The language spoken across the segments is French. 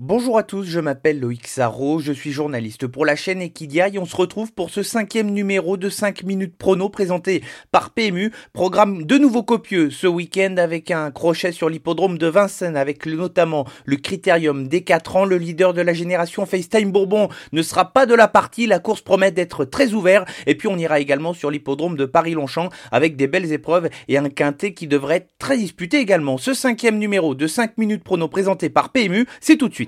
Bonjour à tous, je m'appelle Loïc Sarro, je suis journaliste pour la chaîne Equidia et on se retrouve pour ce cinquième numéro de 5 minutes prono présenté par PMU. Programme de nouveau copieux ce week-end avec un crochet sur l'hippodrome de Vincennes avec notamment le critérium des 4 ans. Le leader de la génération FaceTime Bourbon ne sera pas de la partie, la course promet d'être très ouverte et puis on ira également sur l'hippodrome de Paris-Longchamp avec des belles épreuves et un quintet qui devrait être très disputé également. Ce cinquième numéro de 5 minutes prono présenté par PMU, c'est tout de suite.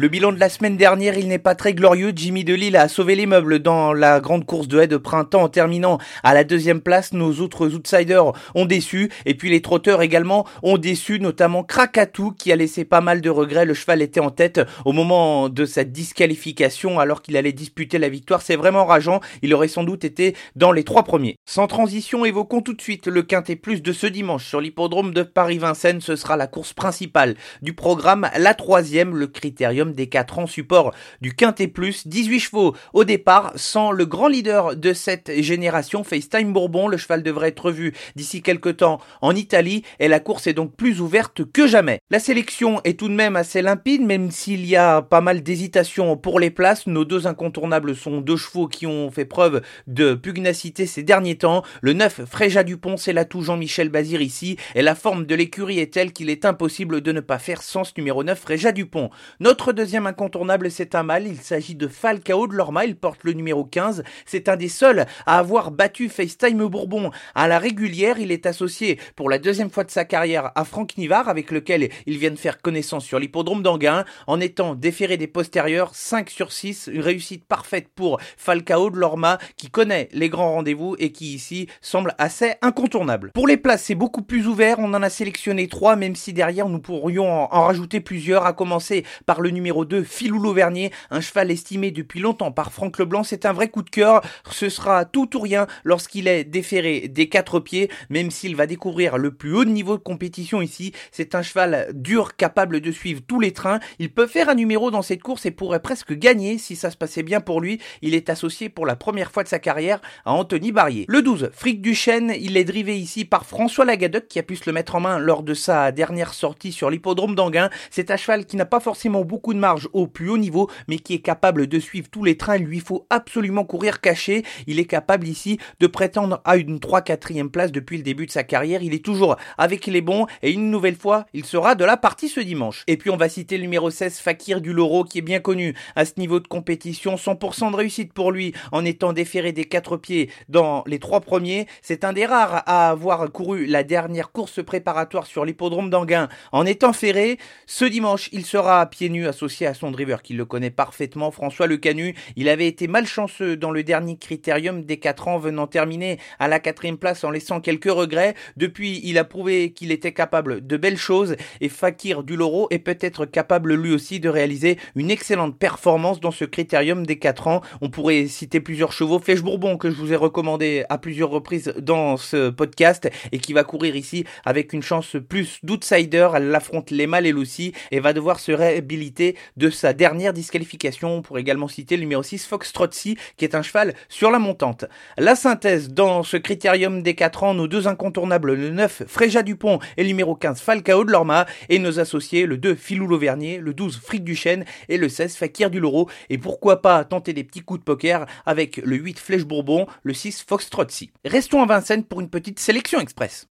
Le bilan de la semaine dernière, il n'est pas très glorieux. Jimmy Delille a sauvé les meubles dans la grande course de haie de printemps en terminant à la deuxième place. Nos autres outsiders ont déçu. Et puis les trotteurs également ont déçu, notamment Krakatou qui a laissé pas mal de regrets. Le cheval était en tête au moment de sa disqualification alors qu'il allait disputer la victoire. C'est vraiment rageant. Il aurait sans doute été dans les trois premiers. Sans transition, évoquons tout de suite le quintet plus de ce dimanche sur l'hippodrome de Paris-Vincennes. Ce sera la course principale du programme, la troisième, le critérium des 4 ans, support du Quintet Plus, 18 chevaux au départ, sans le grand leader de cette génération, FaceTime Bourbon. Le cheval devrait être vu d'ici quelques temps en Italie et la course est donc plus ouverte que jamais. La sélection est tout de même assez limpide, même s'il y a pas mal d'hésitation pour les places. Nos deux incontournables sont deux chevaux qui ont fait preuve de pugnacité ces derniers temps. Le 9, Fréja Dupont, c'est l'atout Jean-Michel Bazir ici, et la forme de l'écurie est telle qu'il est impossible de ne pas faire sens numéro 9, Fréja Dupont. Notre deuxième incontournable, c'est un mâle. Il s'agit de Falcao de Lorma. Il porte le numéro 15. C'est un des seuls à avoir battu FaceTime Bourbon à la régulière. Il est associé pour la deuxième fois de sa carrière à Franck Nivard, avec lequel il vient de faire connaissance sur l'hippodrome d'Anguin, en étant déféré des postérieurs 5 sur 6. Une réussite parfaite pour Falcao de Lorma, qui connaît les grands rendez-vous et qui ici semble assez incontournable. Pour les places, c'est beaucoup plus ouvert. On en a sélectionné 3, même si derrière nous pourrions en rajouter plusieurs, à commencer par le numéro numéro 2, Philou Lauvernier, un cheval estimé depuis longtemps par Franck Leblanc. C'est un vrai coup de cœur. Ce sera tout ou rien lorsqu'il est déféré des quatre pieds, même s'il va découvrir le plus haut niveau de compétition ici. C'est un cheval dur, capable de suivre tous les trains. Il peut faire un numéro dans cette course et pourrait presque gagner si ça se passait bien pour lui. Il est associé pour la première fois de sa carrière à Anthony Barrier. Le 12, Frick Duchesne, il est drivé ici par François Lagadec qui a pu se le mettre en main lors de sa dernière sortie sur l'hippodrome d'Anguin. C'est un cheval qui n'a pas forcément beaucoup de marge au plus haut niveau, mais qui est capable de suivre tous les trains. Il lui faut absolument courir caché. Il est capable ici de prétendre à une 3-4e place depuis le début de sa carrière. Il est toujours avec les bons et une nouvelle fois, il sera de la partie ce dimanche. Et puis on va citer le numéro 16, Fakir du Loro, qui est bien connu à ce niveau de compétition. 100% de réussite pour lui en étant déféré des quatre pieds dans les trois premiers. C'est un des rares à avoir couru la dernière course préparatoire sur l'hippodrome d'Anguin en étant ferré. Ce dimanche, il sera à pieds nus associé à son driver qui le connaît parfaitement, François Le Canu. Il avait été malchanceux dans le dernier critérium des 4 ans, venant terminer à la quatrième place en laissant quelques regrets. Depuis, il a prouvé qu'il était capable de belles choses et Fakir du Loro est peut-être capable lui aussi de réaliser une excellente performance dans ce critérium des 4 ans. On pourrait citer plusieurs chevaux. Flèche Bourbon que je vous ai recommandé à plusieurs reprises dans ce podcast et qui va courir ici avec une chance plus d'outsider. Elle affronte les mâles et Lucy et va devoir se réhabiliter de sa dernière disqualification. On pourrait également citer le numéro 6, Fox Trotzy, qui est un cheval sur la montante. La synthèse dans ce critérium des 4 ans, nos deux incontournables, le 9, Fréja Dupont et le numéro 15, Falcao de Lorma, et nos associés, le 2, Philou Lauvernier, le 12, Fric Duchesne et le 16, Fakir du Loro. Et pourquoi pas tenter des petits coups de poker avec le 8, Flèche Bourbon, le 6, Fox Trotzy. Restons à Vincennes pour une petite sélection express.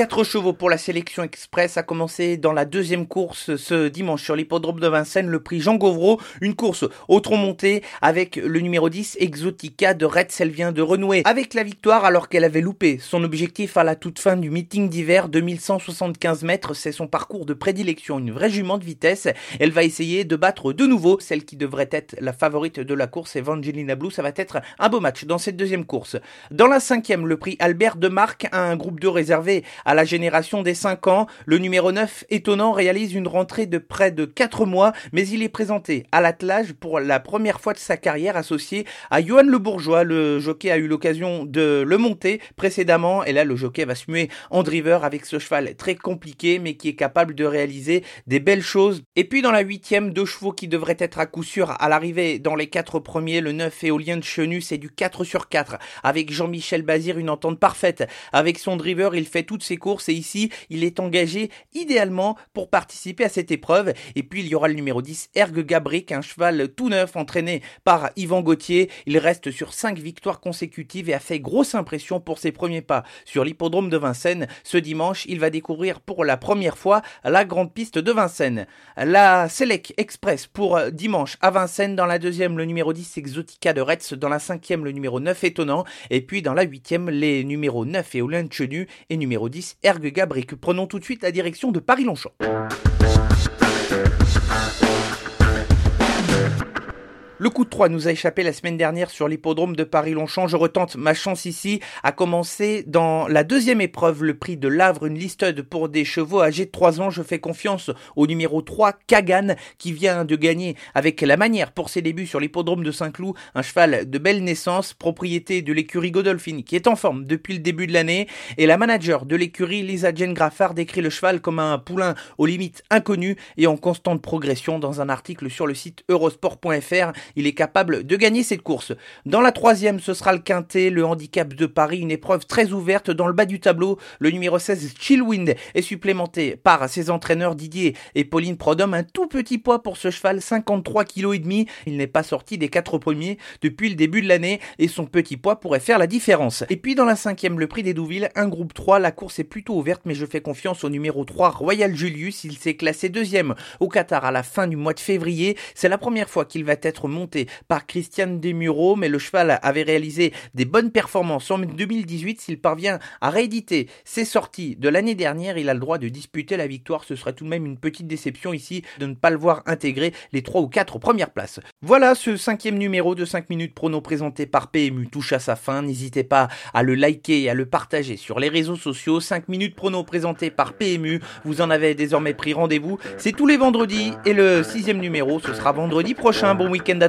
Quatre chevaux pour la sélection express a commencé dans la deuxième course ce dimanche sur l'hippodrome de Vincennes, le prix Jean Gauvreau, une course au tronc monté avec le numéro 10 Exotica de Red vient de renouer avec la victoire alors qu'elle avait loupé son objectif à la toute fin du meeting d'hiver 2175 mètres, c'est son parcours de prédilection, une vraie jument de vitesse. Elle va essayer de battre de nouveau celle qui devrait être la favorite de la course, Evangelina Blue. Ça va être un beau match dans cette deuxième course. Dans la cinquième, le prix Albert de Marc, un groupe de réservé à la génération des 5 ans. Le numéro 9, étonnant, réalise une rentrée de près de 4 mois, mais il est présenté à l'attelage pour la première fois de sa carrière associé à Johan Le Bourgeois. Le jockey a eu l'occasion de le monter précédemment et là le jockey va se muer en driver avec ce cheval très compliqué mais qui est capable de réaliser des belles choses. Et puis dans la huitième, deux chevaux qui devraient être à coup sûr à l'arrivée dans les quatre premiers, le 9 éolien de Chenu, c'est du 4 sur 4 avec Jean-Michel Bazir, une entente parfaite. Avec son driver, il fait toutes ses courses et ici, il est engagé idéalement pour participer à cette épreuve. Et puis il y aura le numéro 10, Ergue Gabric, un cheval tout neuf entraîné par Yvan Gauthier. Il reste sur 5 victoires consécutives et a fait grosse impression pour ses premiers pas sur l'hippodrome de Vincennes. Ce dimanche, il va découvrir pour la première fois la grande piste de Vincennes. La Select Express pour dimanche à Vincennes. Dans la deuxième, le numéro 10 Exotica de Retz. Dans la cinquième, le numéro 9 Étonnant. Et puis dans la huitième, les numéros 9 et Chenu et numéro 10 Ergue Gabric. Prenons tout de suite la direction de Paris-Longchamp. Le coup de 3 nous a échappé la semaine dernière sur l'hippodrome de Paris-Longchamp. Je retente ma chance ici à commencer dans la deuxième épreuve, le prix de Lavre, une listed pour des chevaux âgés de 3 ans. Je fais confiance au numéro 3, Kagan, qui vient de gagner avec la manière pour ses débuts sur l'hippodrome de Saint-Cloud. Un cheval de belle naissance, propriété de l'écurie Godolphin, qui est en forme depuis le début de l'année. Et la manager de l'écurie, Lisa Jane Graffard, décrit le cheval comme un poulain aux limites inconnues et en constante progression dans un article sur le site eurosport.fr il est capable de gagner cette course. Dans la troisième, ce sera le quintet, le handicap de Paris, une épreuve très ouverte dans le bas du tableau. Le numéro 16, Chillwind, est supplémenté par ses entraîneurs Didier et Pauline Prodhomme. Un tout petit poids pour ce cheval, 53 kg et demi. Il n'est pas sorti des quatre premiers depuis le début de l'année et son petit poids pourrait faire la différence. Et puis dans la cinquième, le prix des Douville, un groupe 3. La course est plutôt ouverte, mais je fais confiance au numéro 3, Royal Julius. Il s'est classé deuxième au Qatar à la fin du mois de février. C'est la première fois qu'il va être monté par Christiane Desmureaux, mais le cheval avait réalisé des bonnes performances en 2018. S'il parvient à rééditer ses sorties de l'année dernière, il a le droit de disputer la victoire. Ce serait tout de même une petite déception ici de ne pas le voir intégrer les 3 ou 4 premières places. Voilà ce cinquième numéro de 5 minutes prono présenté par PMU touche à sa fin. N'hésitez pas à le liker et à le partager sur les réseaux sociaux. 5 minutes prono présenté par PMU. Vous en avez désormais pris rendez-vous. C'est tous les vendredis et le sixième numéro, ce sera vendredi prochain. Bon week-end à